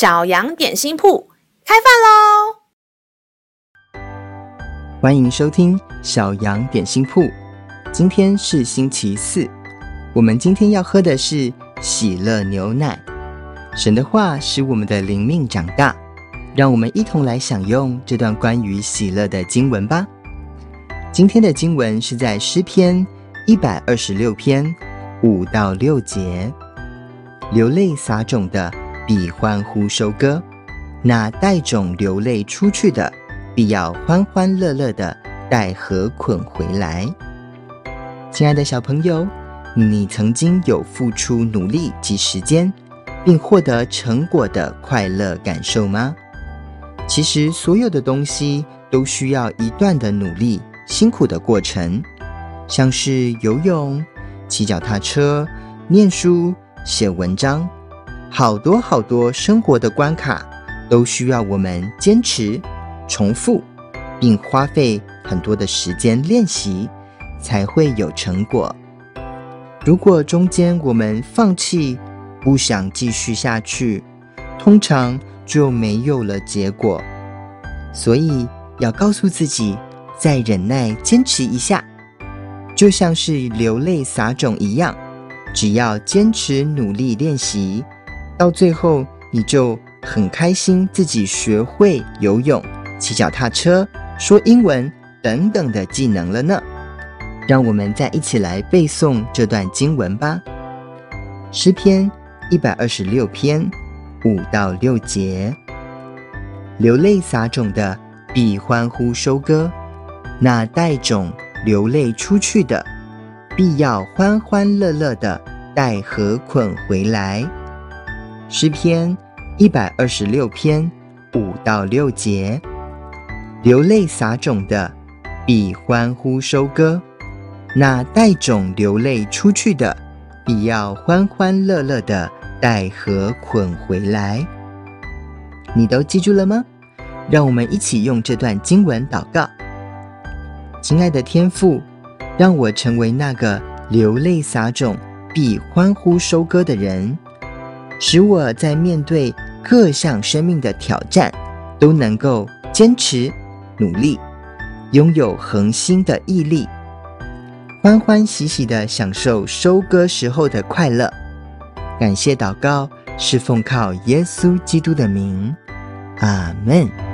小羊点心铺开饭喽！欢迎收听小羊点心铺。今天是星期四，我们今天要喝的是喜乐牛奶。神的话使我们的灵命长大，让我们一同来享用这段关于喜乐的经文吧。今天的经文是在诗篇一百二十六篇五到六节。流泪撒种的，必欢呼收割；那带种流泪出去的，必要欢欢乐乐的带禾捆回来。亲爱的小朋友，你曾经有付出努力及时间，并获得成果的快乐感受吗？其实，所有的东西都需要一段的努力、辛苦的过程，像是游泳、骑脚踏车、念书。写文章，好多好多生活的关卡，都需要我们坚持、重复，并花费很多的时间练习，才会有成果。如果中间我们放弃，不想继续下去，通常就没有了结果。所以要告诉自己，再忍耐、坚持一下，就像是流泪撒种一样。只要坚持努力练习，到最后你就很开心，自己学会游泳、骑脚踏车、说英文等等的技能了呢。让我们再一起来背诵这段经文吧。诗篇一百二十六篇五到六节：流泪撒种的，必欢呼收割；那带种流泪出去的，必要欢欢乐乐的带禾捆回来。诗篇一百二十六篇五到六节：流泪撒种的，必欢呼收割；那带种流泪出去的，必要欢欢乐乐的带禾捆回来。你都记住了吗？让我们一起用这段经文祷告。亲爱的天父。让我成为那个流泪撒种、必欢呼收割的人，使我在面对各项生命的挑战，都能够坚持努力，拥有恒心的毅力，欢欢喜喜地享受收割时候的快乐。感谢祷告，是奉靠耶稣基督的名，阿门。